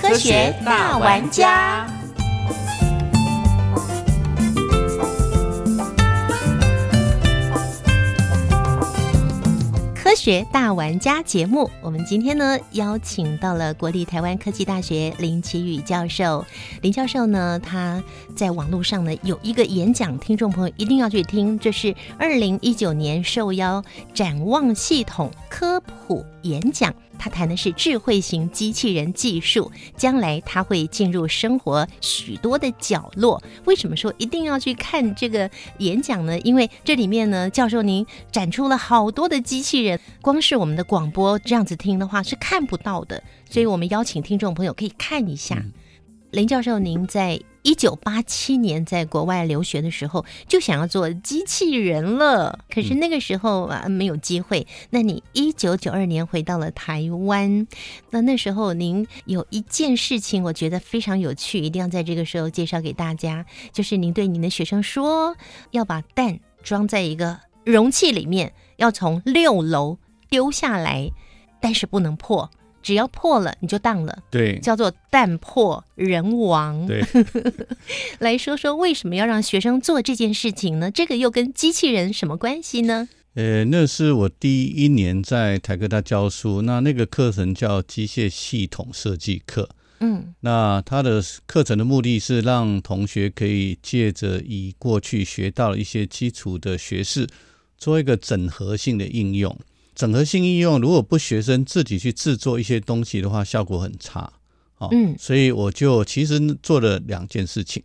科学大玩家。科学大玩家节目，我们今天呢邀请到了国立台湾科技大学林奇宇教授。林教授呢，他在网络上呢有一个演讲，听众朋友一定要去听，这是二零一九年受邀展望系统科普演讲。他谈的是智慧型机器人技术，将来它会进入生活许多的角落。为什么说一定要去看这个演讲呢？因为这里面呢，教授您展出了好多的机器人，光是我们的广播这样子听的话是看不到的，所以我们邀请听众朋友可以看一下。林教授，您在一九八七年在国外留学的时候，就想要做机器人了，可是那个时候啊没有机会。那你一九九二年回到了台湾，那那时候您有一件事情，我觉得非常有趣，一定要在这个时候介绍给大家，就是您对您的学生说，要把蛋装在一个容器里面，要从六楼丢下来，但是不能破。只要破了，你就当了，对，叫做弹破人亡。对，来说说为什么要让学生做这件事情呢？这个又跟机器人什么关系呢？呃，那是我第一年在台科大教书，那那个课程叫机械系统设计课。嗯，那它的课程的目的是让同学可以借着以过去学到一些基础的学识，做一个整合性的应用。整合性应用，如果不学生自己去制作一些东西的话，效果很差。哦，嗯，所以我就其实做了两件事情。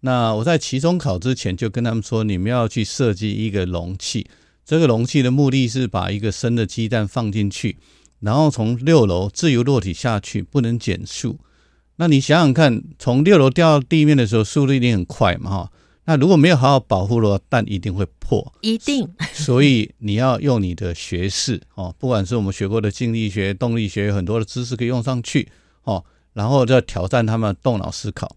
那我在期中考之前就跟他们说，你们要去设计一个容器。这个容器的目的是把一个生的鸡蛋放进去，然后从六楼自由落体下去，不能减速。那你想想看，从六楼掉到地面的时候，速度一定很快嘛，哈。那如果没有好好保护的话，蛋一定会破，一定。所以你要用你的学识哦，不管是我们学过的静力学、动力学，有很多的知识可以用上去哦，然后再挑战他们动脑思考。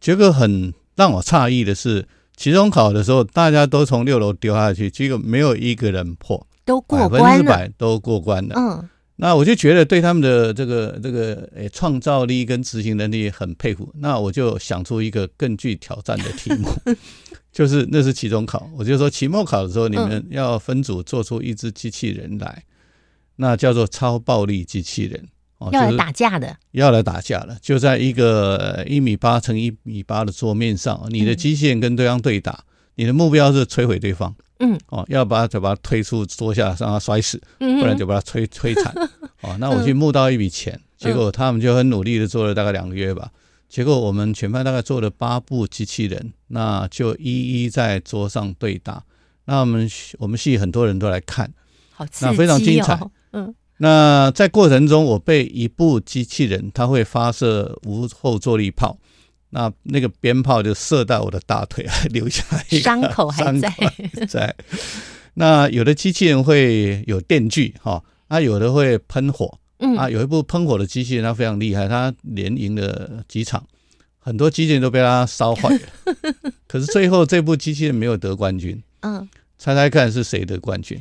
结果很让我诧异的是，期中考的时候，大家都从六楼丢下去，结果没有一个人破，都过百分之百都过关了。嗯。那我就觉得对他们的这个这个诶创造力跟执行能力很佩服。那我就想出一个更具挑战的题目，就是那是期中考，我就说期末考的时候你们要分组做出一只机器人来，那叫做超暴力机器人哦，要来打架的，要来打架了，就在一个一米八乘一米八的桌面上，你的机器人跟对方对打，你的目标是摧毁对方。嗯，哦，要把就把他推出桌下，让他摔死，不然就把他摧摧残。哦，那我去募到一笔钱，结果他们就很努力的做了大概两个月吧。结果我们全班大概做了八部机器人，那就一一在桌上对打。那我们我们系很多人都来看，好刺激哦，那非常精彩。嗯，那在过程中，我被一部机器人，它会发射无后坐力炮。那那个鞭炮就射到我的大腿，还留下一个伤口还在。在那有的机器人会有电锯哈，啊有的会喷火，嗯啊有一部喷火的机器人，它非常厉害，它连赢了几场，很多机器人都被它烧坏了。可是最后这部机器人没有得冠军，嗯，猜猜看是谁得冠军？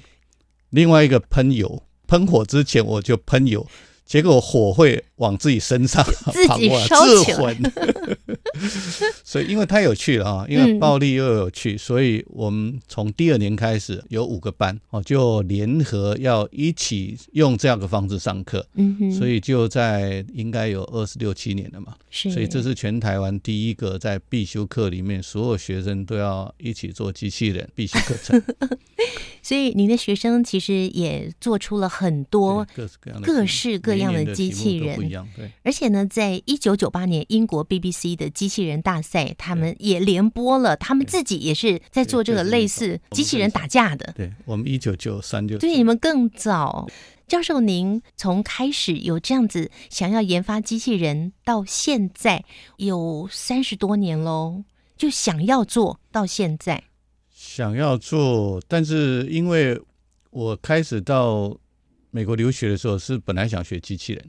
另外一个喷油，喷火之前我就喷油。结果火会往自己身上自己 烧起来，所以因为太有趣了啊，因为暴力又有趣，所以我们从第二年开始有五个班哦，就联合要一起用这样的方式上课，嗯所以就在应该有二十六七年了嘛，是。所以这是全台湾第一个在必修课里面所有学生都要一起做机器人必修课程。所以您的学生其实也做出了很多各式各样的各式各样的机器人，而且呢，在一九九八年英国 BBC 的机器人大赛，他们也联播了，他们自己也是在做这个类似机器人打架的。对，我们一九九三就对你们更早。教授，您从开始有这样子想要研发机器人，到现在有三十多年喽，就想要做到现在。想要做，但是因为我开始到美国留学的时候，是本来想学机器人，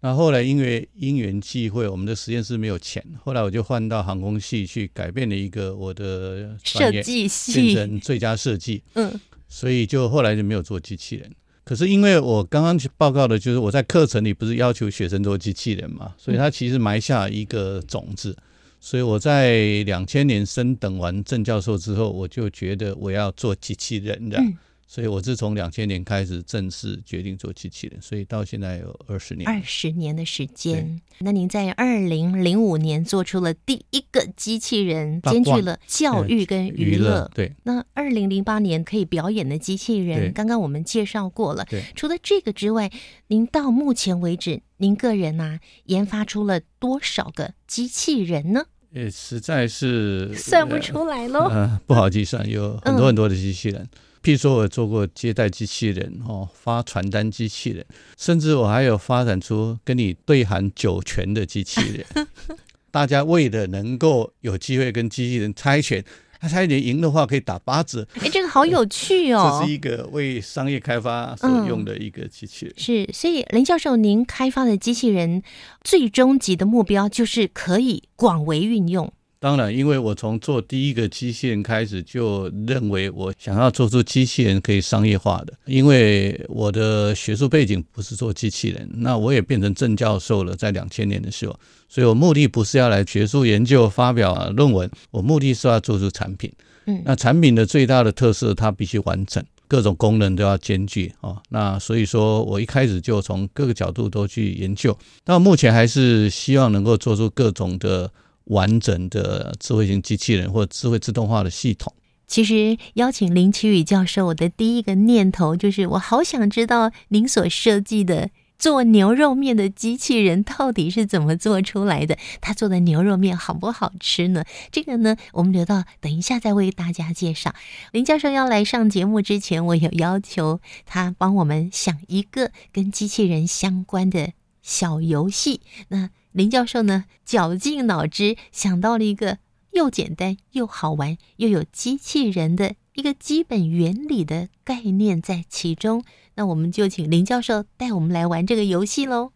那后来因为因缘际会，我们的实验室没有钱，后来我就换到航空系去改变了一个我的设计变系，成最佳设计，嗯，所以就后来就没有做机器人。可是因为我刚刚去报告的就是我在课程里不是要求学生做机器人嘛，所以他其实埋下一个种子。所以我在两千年升等完郑教授之后，我就觉得我要做机器人的，嗯所以我是从两千年开始正式决定做机器人，所以到现在有二十年。二十年的时间。那您在二零零五年做出了第一个机器人，兼具了教育跟娱乐。对那二零零八年可以表演的机器人，对刚刚我们介绍过了。对，除了这个之外，您到目前为止，您个人呐、研发出了多少个机器人呢？也实在是算不出来喽。呃，不好计算，有很多嗯很多的机器人。譬如说，我做过接待机器人，哦，发传单机器人，甚至我还有发展出跟你对喊酒拳的机器人。大家为了能够有机会跟机器人猜拳，他猜拳赢的话可以打八折，哎，这个好有趣哦这是。一个为商业开发所用的一个机器人。是，所以林教授，您开发的机器人最终极的目标就是可以广为运用。当然，因为我从做第一个机器人开始，就认为我想要做出机器人可以商业化的。因为我的学术背景不是做机器人，那我也变成正教授了，在两千年的时候，所以我目的不是要来学术研究、发表、啊论文，我目的是要做出产品。嗯那产品的最大的特色，它必须完整，各种功能都要兼具哦。那所以说我一开始就从各个角度都去研究，到目前还是希望能够做出各种的完整的智慧型机器人或智慧自动化的系统。其实邀请林奇宇教授，我的第一个念头就是，我好想知道您所设计的做牛肉面的机器人到底是怎么做出来的？他做的牛肉面好不好吃呢？这个呢，我们留到等一下再为大家介绍。林教授要来上节目之前，我有要求他帮我们想一个跟机器人相关的小游戏。那林教授呢，绞尽脑汁想到了一个又简单又好玩又有机器人的一个基本原理的概念在其中。那我们就请林教授带我们来玩这个游戏喽。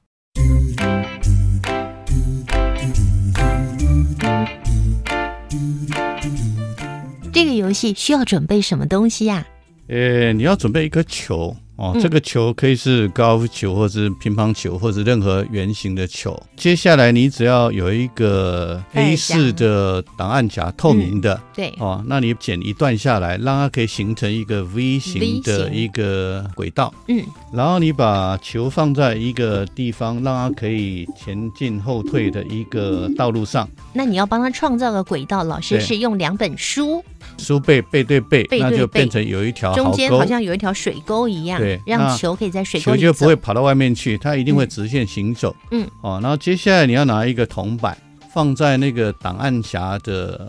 这个游戏需要准备什么东西呀、呃，你要准备一颗球哦，嗯。这个球可以是高尔夫球，或是乒乓球，或者任何圆形的球。接下来你只要有一个盖 A 夹4的档案夹，透明的。对，哦，那你剪一段下来，让它可以形成一个 V 型的一个轨道，嗯，然后你把球放在一个地方，让它可以前进后退的一个道路上，那你要帮他创造个轨道，老师是用两本书，书背背对背，那就变成有一条中间好，像有一条水沟一样对，让球可以在水沟里球就不会跑到外面去，它一定会直线行走。嗯，哦，然后接下来你要拿一个铜板放在那个档案匣的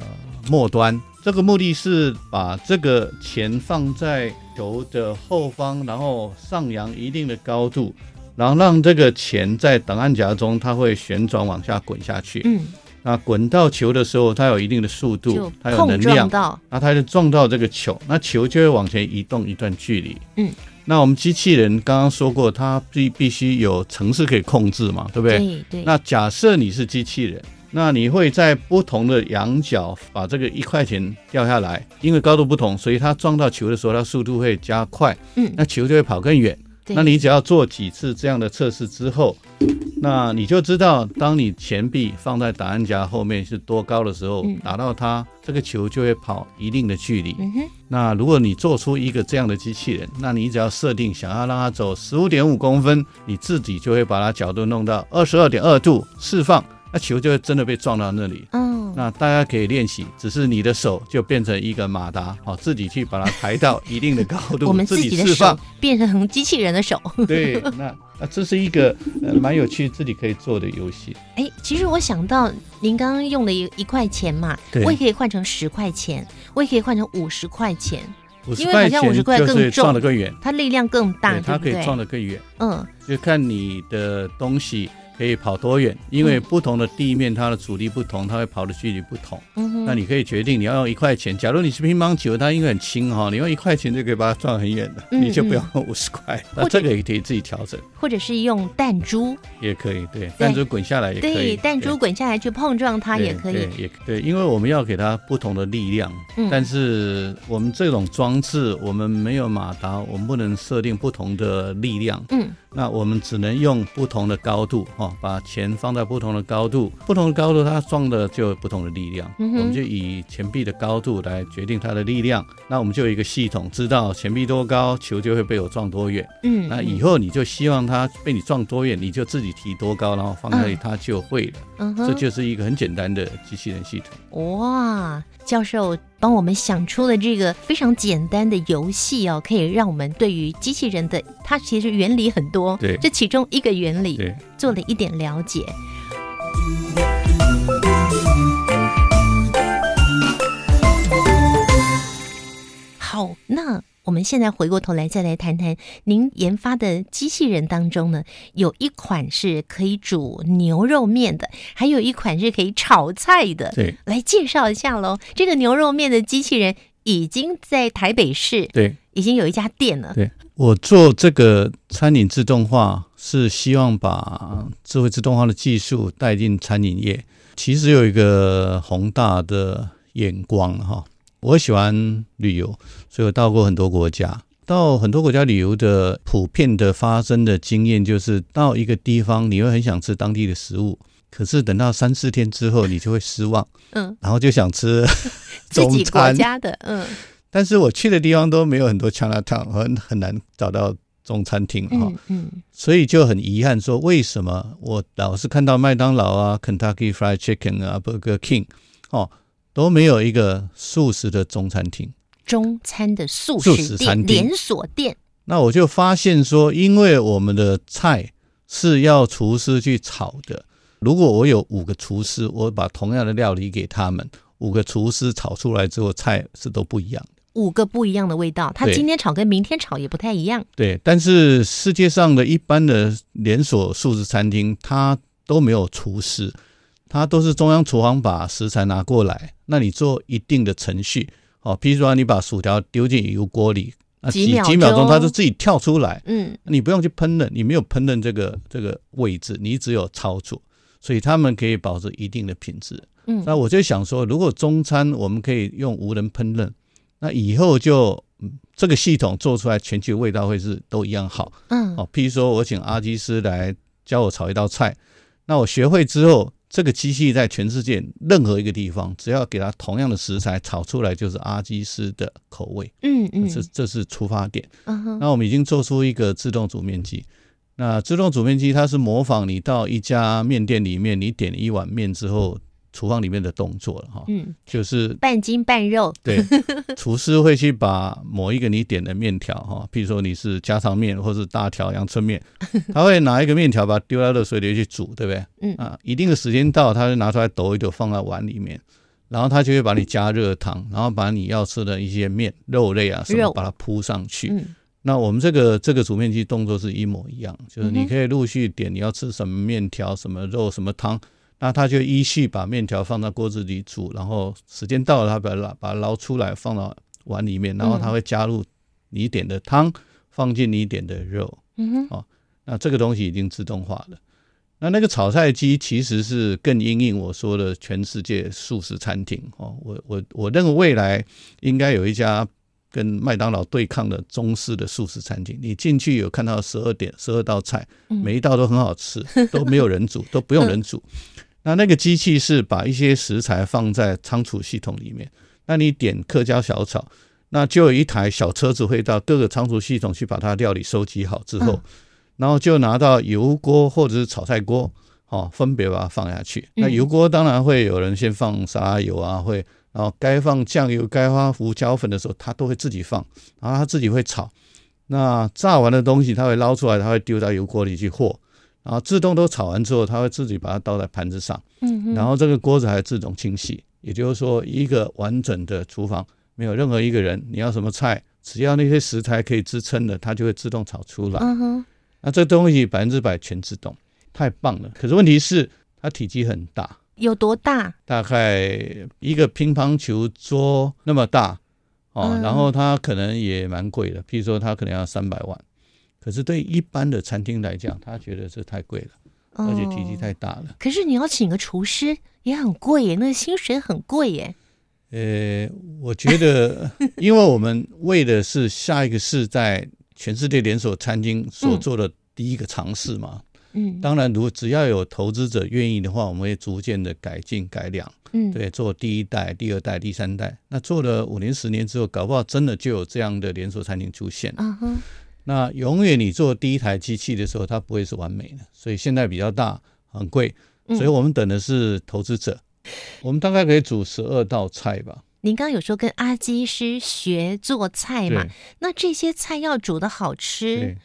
末端，这个目的是把这个钱放在球的后方，然后上扬一定的高度，然后让这个钱在档案夹中，它会旋转往下滚下去。嗯，那滚到球的时候，它有一定的速度，它有能量那它就撞到这个球，那球就会往前移动一段距离。嗯，那我们机器人刚刚说过，它必必须有程式可以控制嘛，对不对？对对，那假设你是机器人，那你会在不同的仰角把这个一块钱掉下来，因为高度不同，所以它撞到球的时候，它速度会加快，嗯，那球就会跑更远。对。那你只要做几次这样的测试之后，那你就知道，当你前臂放在档案夹后面是多高的时候，嗯。打到它，这个球就会跑一定的距离。嗯，那如果你做出一个这样的机器人，那你只要设定想要让它走十五点五公分，你自己就会把它角度弄到二十二点二度释放，那球就会真的被撞到那里。嗯，那大家可以练习，只是你的手就变成一个马达，好，自己去把它抬到一定的高度，我们自自己释放。变成机器人的手。对，那那这是一个呃蛮有趣自己可以做的游戏。哎，其实我想到您刚刚用了一一块钱嘛，我也可以换成十块钱，我也可以换成五十块钱。五十因为好像五十块更就是撞重得更远，它力量更大，它可以？撞得更远，嗯就看你的东西可以跑多远，因为不同的地面它的阻力不同，它会跑的距离不同。嗯哼，那你可以决定你要用一块钱。假如你是乒乓球，它因为很轻哈，你用一块钱就可以把它撞很远的，嗯你就不要用五十块。那这个也可以自己调整，或者是用弹珠，也可以。对，弹珠滚下来也可以。对，弹珠滚下来去碰撞它也可以对，也对，因为我们要给它不同的力量，嗯但是我们这种装置，我们没有马达，我们不能设定不同的力量。嗯，那我们只能用不同的高度哦，把钱放在不同的高度，不同的高度它撞的就有不同的力量。嗯我们就以钱币的高度来决定它的力量。那我们就有一个系统，知道钱币多高，球就会被我撞多远。嗯，那以后你就希望它被你撞多远，你就自己提多高，然后放在那里嗯它就会了。嗯哼这就是一个很简单的机器人系统。哇，教授帮我们想出了这个非常简单的游戏哦，可以让我们对于机器人的它其实原理很多，对这其中一个原理对，做了一点了解。好，那我们现在回过头来再来谈谈您研发的机器人当中呢，有一款是可以煮牛肉面的，还有一款是可以炒菜的。对来介绍一下喽。这个牛肉面的机器人已经在台北市对已经有一家店了。对，我做这个餐饮自动化是希望把智慧自动化的技术带进餐饮业。其实有一个宏大的眼光哈，我喜欢旅游，所以我到过很多国家。到很多国家旅游的普遍的发生的经验就是，到一个地方你会很想吃当地的食物，可是等到三四天之后，你就会失望，嗯，然后就想吃自己国。家的，嗯但是我去的地方都没有很多 Chinatown，很很难找到中餐厅哈、嗯嗯所以就很遗憾说，为什么我老是看到麦当劳啊、Kentucky Fried Chicken 啊、Burger King 哦都没有一个素食的中餐厅？中餐的素素食店食餐厅连锁店，那我就发现说，因为我们的菜是要厨师去炒的，如果我有五个厨师，我把同样的料理给他们，五个厨师炒出来之后，菜是都不一样的。五个不一样的味道，它今天炒跟明天炒也不太一样。对，但是世界上的一般的连锁素食餐厅，它都没有厨师，它都是中央厨房把食材拿过来，那你做一定的程序，哦，譬如说你把薯条丢进油锅里，那几几秒钟钟它就自己跳出来，嗯。你不用去烹饪，你没有烹饪这个这个位置，你只有操作，所以他们可以保持一定的品质。嗯。那我就想说，如果中餐我们可以用无人烹饪，那以后就、嗯这个系统做出来，全球味道会是都一样好。嗯哦，譬如说我请阿基师来教我炒一道菜，那我学会之后，这个机器在全世界任何一个地方，只要给它同样的食材炒出来，就是阿基师的口味。嗯嗯这这是出发点。那我们已经做出一个自动煮面机。那自动煮面机它是模仿你到一家面店里面，你点一碗面之后，厨房里面的动作了哈，嗯，就是半筋半肉，对，厨师会去把某一个你点的面条哈，譬如说你是家常面或是大条阳春面，他会拿一个面条把它丢到热水里去煮，对不对？嗯。啊，一定的时间到，他就拿出来抖一抖，放在碗里面，然后他就会把你加热汤，然后把你要吃的一些面、肉类啊什肉。么，把它铺上去。嗯。那我们这个这个煮面机动作是一模一样，就是你可以陆续点你要吃什么面条、什么肉、什么汤，那他就依序把面条放到锅子里煮，然后时间到了，他把它捞把它捞出来放到碗里面，然后他会加入你点的汤，放进你点的肉，嗯哼。哦那这个东西已经自动化了。那那个炒菜机其实是更应应我说的全世界素食餐厅。哦，我我我认为未来应该有一家跟麦当劳对抗的中式的素食餐厅，你进去有看到十二点十二道菜，嗯。每一道都很好吃，都没有人煮，都不用人煮。那那个机器是把一些食材放在仓储系统里面，那你点客家小炒，那就有一台小车子会到各个仓储系统去把它料理收集好之后，然后就拿到油锅或者是炒菜锅，哦，分别把它放下去。那油锅当然会有人先放沙拉油啊，会，然后该放酱油、该放胡椒粉的时候，它都会自己放，然后它自己会炒。那炸完的东西，它会捞出来，它会丢到油锅里去和，然后自动都炒完之后，它会自己把它倒在盘子上。嗯哼，然后这个锅子还自动清洗，也就是说，一个完整的厨房没有任何一个人，你要什么菜只要那些食材可以支撑的，它就会自动炒出来。嗯哼，那这东西百分之百全自动，太棒了。可是问题是它体积很大，有多大？大概一个乒乓球桌那么大哦，嗯然后它可能也蛮贵的，譬如说它可能要三百万。可是对一般的餐厅来讲，他觉得这太贵了，而且体积哦太大了。可是你要请个厨师也很贵耶，那个薪水很贵耶。呃，我觉得，因为我们为的是下一个是在全世界连锁餐厅所做的第一个尝试嘛。嗯，当然，如果只要有投资者愿意的话，我们会逐渐的改进改良，嗯，对，做第一代、第二代、第三代。那做了五年、十年之后，搞不好真的就有这样的连锁餐厅出现。嗯哼，那永远你做第一台机器的时候，它不会是完美的，所以现在比较大，很贵，嗯所以我们等的是投资者。我们大概可以煮十二道菜吧。您刚刚有说跟阿基师学做菜嘛？那这些菜要煮的好吃，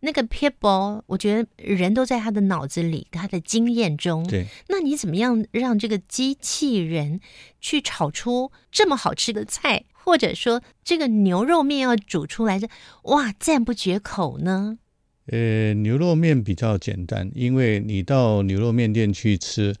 那个 people，我觉得人都在他的脑子里，他的经验中。对，那你怎么样让这个机器人去炒出这么好吃的菜，或者说这个牛肉面要煮出来的哇赞不绝口呢？呃，牛肉面比较简单，因为你到牛肉面店去吃，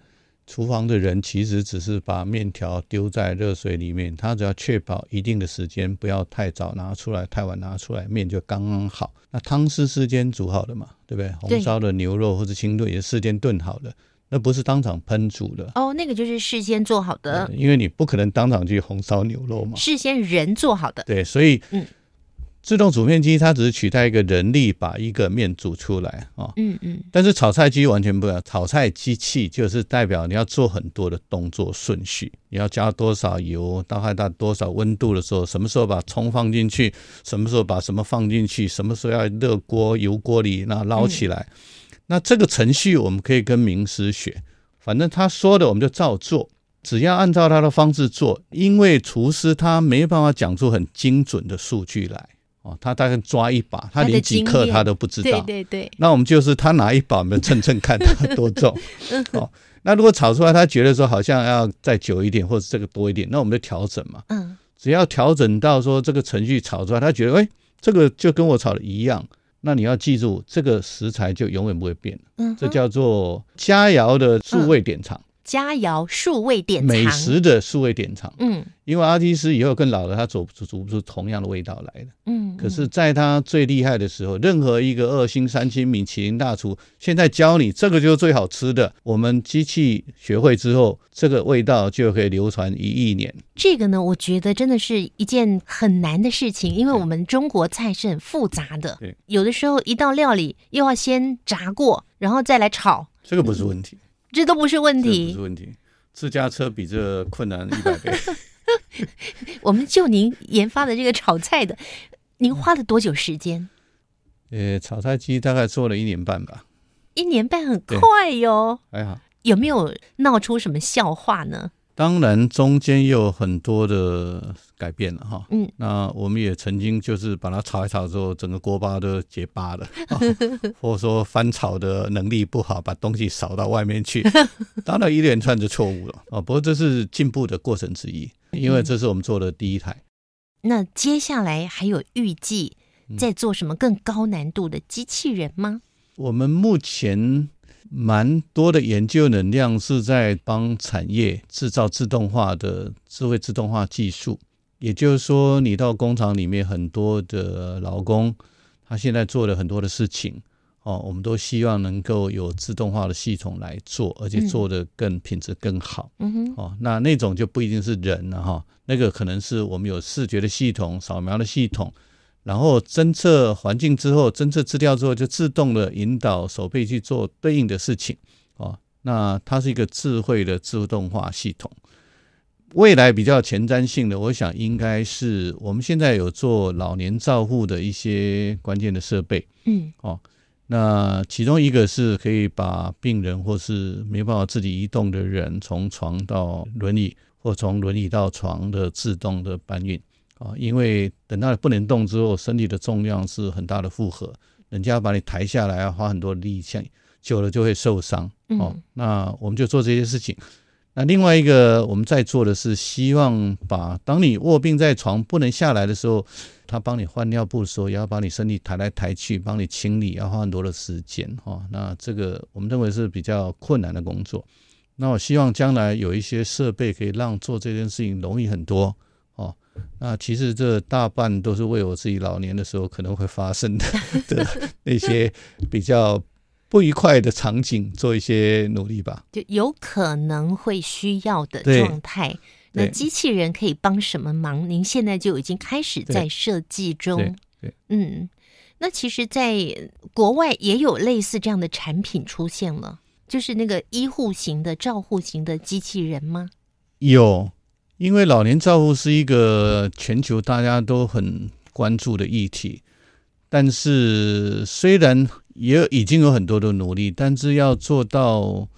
厨房的人其实只是把面条丢在热水里面，他只要确保一定的时间，不要太早拿出来，太晚拿出来，面就刚刚好。那汤是事先煮好的嘛，对不对？对红烧的牛肉或者清炖也是事先炖好的，那不是当场烹煮的。哦，那个就是事先做好的，呃因为你不可能当场去红烧牛肉嘛。事先人做好的。对，所以嗯自动煮面机它只是取代一个人力把一个面煮出来啊。哦嗯嗯，但是炒菜机完全不一样，炒菜机器就是代表你要做很多的动作顺序，你要加多少油，大概到多少温度的时候，什么时候把葱放进去，什么时候把什么放进去，什么时候要热锅油锅里那捞起来。那这个程序我们可以跟名师学，反正他说的我们就照做，只要按照他的方式做，因为厨师他没办法讲出很精准的数据来哦，他大概抓一把，他连几克他都不知道。对对对，那我们就是他拿一把，我们称称看他多重。哦，那如果炒出来他觉得说好像要再久一点，或者这个多一点，那我们就调整嘛。嗯只要调整到说这个程序炒出来，他觉得哎，这个就跟我炒的一样，那你要记住，这个食材就永远不会变。嗯，这叫做佳肴的数位典藏，佳肴数位典藏美食的数位典藏。嗯因为阿基斯以后更老了，他煮煮不出同样的味道来的。嗯，可是，在他最厉害的时候，任何一个二星、三星米其林大厨，现在教你这个就是最好吃的。我们机器学会之后，这个味道就可以流传一亿年。这个呢，我觉得真的是一件很难的事情，因为我们中国菜是很复杂的对，有的时候一道料理又要先炸过，然后再来炒，这个不是问题，这都不是问题不是。问题。自家车比这困难一百倍。我们就您研发的这个炒菜的，您花了多久时间？呃，炒菜机大概做了一年半吧，一年半很快哟，还好。有没有闹出什么笑话呢？当然，中间有很多的改变了哈。嗯，那我们也曾经就是把它炒一炒之后，整个锅巴都结疤了，啊 或者说翻炒的能力不好，把东西扫到外面去，当然一连串的错误了啊。不过这是进步的过程之一，因为这是我们做的第一台。那接下来还有预计嗯在做什么更高难度的机器人吗？我们目前蛮多的研究能量是在帮产业制造自动化的智慧自动化技术，也就是说，你到工厂里面很多的劳工，他现在做了很多的事情，哦，我们都希望能够有自动化的系统来做，而且做的更品质更好。嗯哼，哦，那那种就不一定是人了哈，那个可能是我们有视觉的系统、扫描的系统，然后侦测环境之后，侦测资料之后，就自动的引导手臂去做对应的事情。哦，那它是一个智慧的自动化系统。未来比较前瞻性的，我想应该是我们现在有做老年照护的一些关键的设备。嗯哦那其中一个是可以把病人或是没办法自己移动的人，从床到轮椅，或从轮椅到床的自动的搬运啊。因为等到不能动之后，身体的重量是很大的负荷，人家把你抬下来要花很多力气，久了就会受伤哦嗯。那我们就做这些事情。那另外一个我们在做的是，希望把当你卧病在床不能下来的时候，他帮你换尿布的时候，也要把你身体抬来抬去，帮你清理，要花很多的时间哈。那这个我们认为是比较困难的工作。那我希望将来有一些设备可以让做这件事情容易很多哦。那其实这大半都是为我自己老年的时候可能会发生的 的那些比较。不愉快的场景做一些努力吧，就有可能会需要的状态。那机器人可以帮什么忙？您现在就已经开始在设计中对。对，嗯，那其实，在国外也有类似这样的产品出现了，就是那个医护型的、照护型的机器人吗？有，因为老年照护是一个全球大家都很关注的议题，但是虽然也已经有很多的努力，但是要做到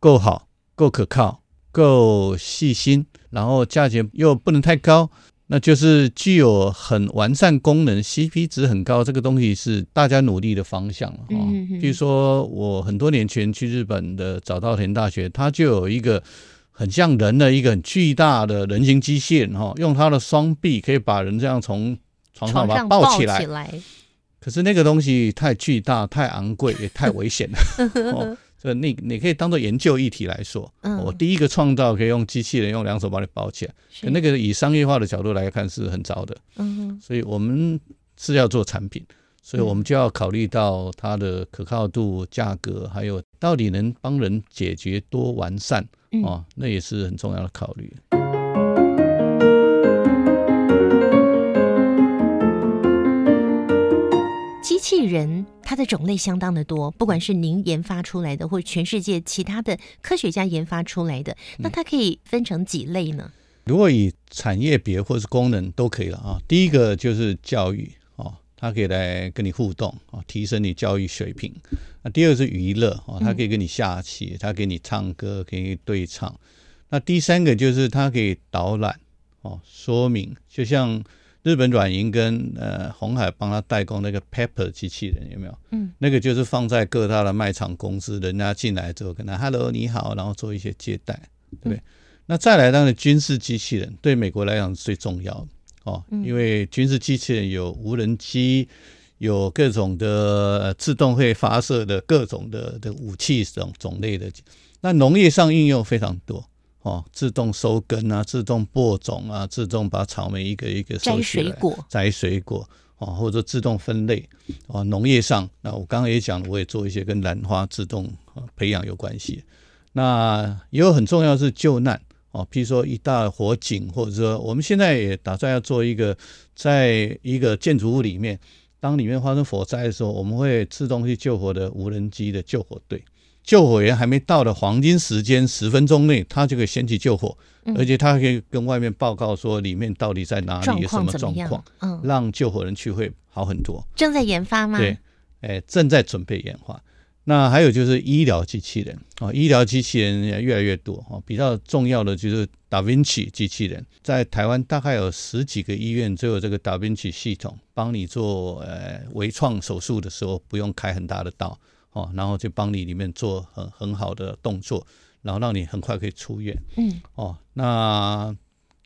够好、够可靠、够细心，然后价钱又不能太高，那就是具有很完善功能、CP 值很高，这个东西是大家努力的方向哦。嗯嗯比如说，我很多年前去日本的早稻田大学，它就有一个很像人的一个很巨大的人形机械哈，用它的双臂可以把人这样从床上把它抱起。来，可是那个东西太巨大、太昂贵，也太危险了。哦，所以你你可以当做研究议题来说，嗯我第一个创造可以用机器人用两手把你抱起来，可那个以商业化的角度来看是很糟的。嗯哼所以我们是要做产品，所以我们就要考虑到它的可靠度、价格，还有到底能帮人解决多完善嗯哦，那也是很重要的考虑。器人它的种类相当的多，不管是您研发出来的，或者全世界其他的科学家研发出来的，那它可以分成几类呢？如果以产业别或是功能都可以了啊。第一个就是教育哦，它可以来跟你互动啊，提升你教育水平。那第二个是娱乐哦，它可以跟你下棋，它给你唱歌，给你对唱。那第三个就是它可以导览哦，说明，就像日本软银跟呃红海帮他代工那个 Pepper 机器人有没有？嗯，那个就是放在各大的卖场公司，人家进来之后跟他 Hello 你好，然后做一些接待，对不对？那再来，当然军事机器人对美国来讲是最重要的哦，因为军事机器人有无人机，有各种的呃自动会发射的各种的的武器种种类的。那农业上应用非常多哦，自动收根啊，自动播种啊，自动把草莓一个一个收摘水果，摘水果哦，或者说自动分类哦。农业上，那我刚刚也讲了，我也做一些跟兰花自动啊培养有关系。那也有很重要是救难哦，譬如说一大火警，或者说我们现在也打算要做一个，在一个建筑物里面，当里面发生火灾的时候，我们会自动去救火的无人机的救火队。救火员还没到的黄金时间十分钟内，他就可以先去救火，而且他可以跟外面报告说里面到底在哪状里，有什么状况，？嗯，让救火人去会好很多。正在研发吗？对，哎，正在准备研发。那还有就是医疗机器人啊、哦，医疗机器人也越来越多哦。比较重要的就是达芬奇机器人，在台湾大概有十几个医院只有这个达芬奇系统，帮你做呃微创手术的时候不用开很大的刀哦，然后就帮你里面做很很好的动作，然后让你很快可以出院。嗯，哦，那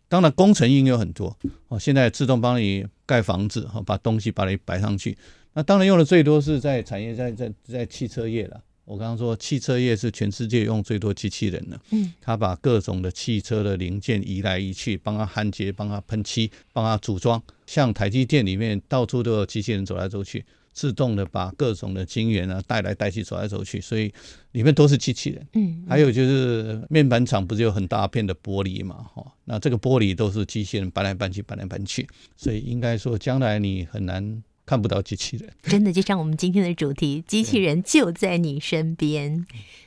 当然工程应用很多哦，现在自动帮你盖房子，哦，把东西把你摆上去。那当然用的最多是在产业，在在在汽车业了。我刚刚说汽车业是全世界用最多机器人的，嗯，他把各种的汽车的零件移来移去，帮他焊接，帮他喷漆，帮他组装。像台积电里面到处都有机器人走来走去，自动的把各种的晶圆啊带来带去，走来走去，所以里面都是机器人。嗯，还有就是面板厂不是有很大片的玻璃嘛，哈，那这个玻璃都是机器人搬来搬去，搬来搬去，所以应该说将来你很难看不到机器人。真的就像我们今天的主题，机器人就在你身边。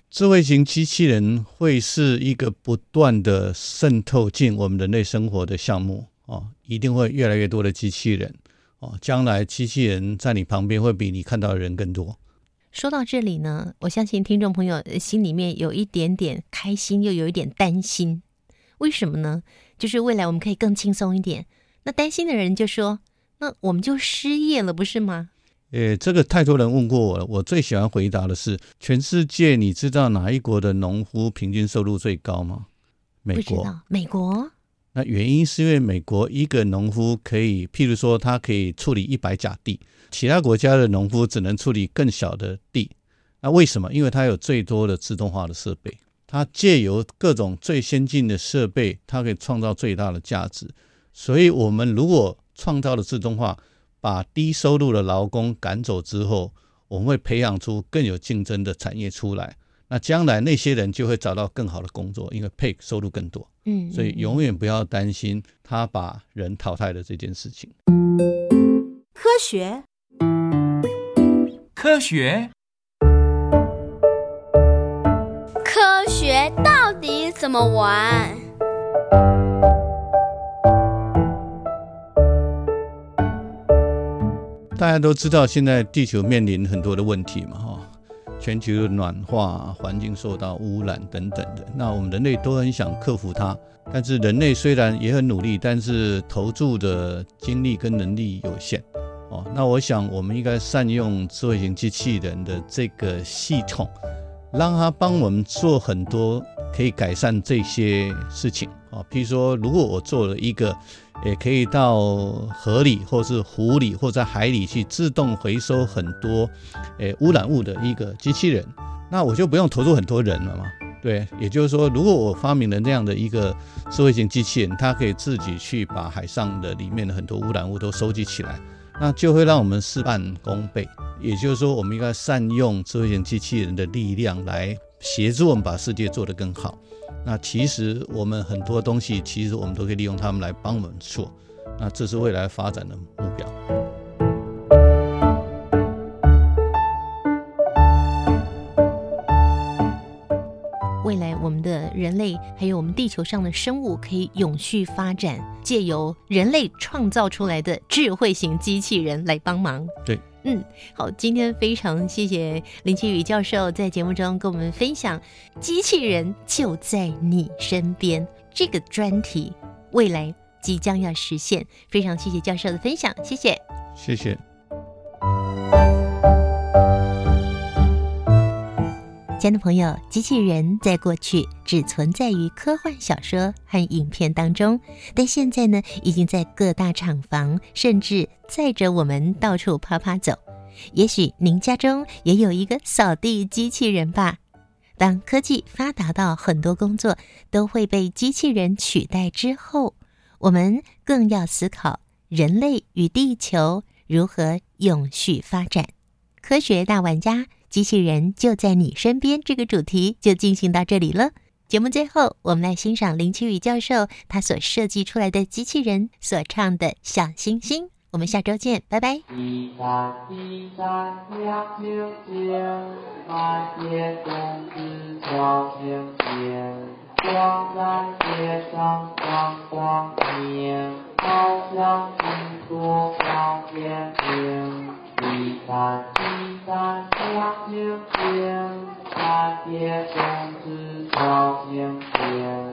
智慧型机器人会是一个不断的渗透进我们人类生活的项目哦，一定会越来越多的机器人哦，将来机器人在你旁边会比你看到的人更多。说到这里呢，我相信听众朋友呃心里面有一点点开心，又有一点担心。为什么呢？就是未来我们可以更轻松一点。那担心的人就说：“那我们就失业了，不是吗诶，这个太多人问过我了。我最喜欢回答的是：全世界你知道哪一国的农夫平均收入最高吗？美国。美国那原因是因为美国一个农夫可以，譬如说他可以处理一百甲地，其他国家的农夫只能处理更小的地。那为什么？因为他有最多的自动化的设备，它借由各种最先进的设备，它可以创造最大的价值。所以，我们如果创造了自动化，把低收入的劳工赶走之后，我们会培养出更有竞争的产业出来。那将来那些人就会找到更好的工作，因为 pay 收入更多。嗯，所以嗯永远不要担心他把人淘汰的这件事情。科学科学科学到底怎么玩？大家都知道，现在地球面临很多的问题嘛，哈，全球暖化、环境受到污染等等的。那我们人类都很想克服它，但是人类虽然也很努力，但是投注的精力跟能力有限。哦，那我想我们应该善用智慧型机器人的这个系统，让它帮我们做很多可以改善这些事情。啊，譬如说，如果我做了一个也可以到河里或是湖里或在海里去自动回收很多诶污染物的一个机器人，那我就不用投入很多人了嘛。对，也就是说，如果我发明了那样的一个智慧型机器人，它可以自己去把海上的里面的很多污染物都收集起来，那就会让我们事半功倍。也就是说，我们应该善用智慧型机器人的力量来协助我们把世界做得更好。那其实我们很多东西，其实我们都可以利用它们来帮我们做。那这是未来发展的目标。未来我们的人类还有我们地球上的生物可以永续发展，借由人类创造出来的智慧型机器人来帮忙。对，嗯，好，今天非常谢谢林奇宇教授在节目中跟我们分享“机器人就在你身边”这个专题，未来即将要实现。非常谢谢教授的分享，谢谢。谢谢。亲爱的朋友，机器人在过去只存在于科幻小说和影片当中，但现在呢，已经在各大厂房，甚至载着我们到处啪啪走。也许您家中也有一个扫地机器人吧？当科技发达到很多工作都会被机器人取代之后，我们更要思考人类与地球如何永续发展。科学大玩家。机器人就在你身边，这个主题就进行到这里了。节目最后，我们来欣赏林奇宇教授他所设计出来的机器人所唱的《小星星》。我们下周见，拜拜。光在街上放光明，好像一朵小天星。地三地三我就变，三界总是照应变。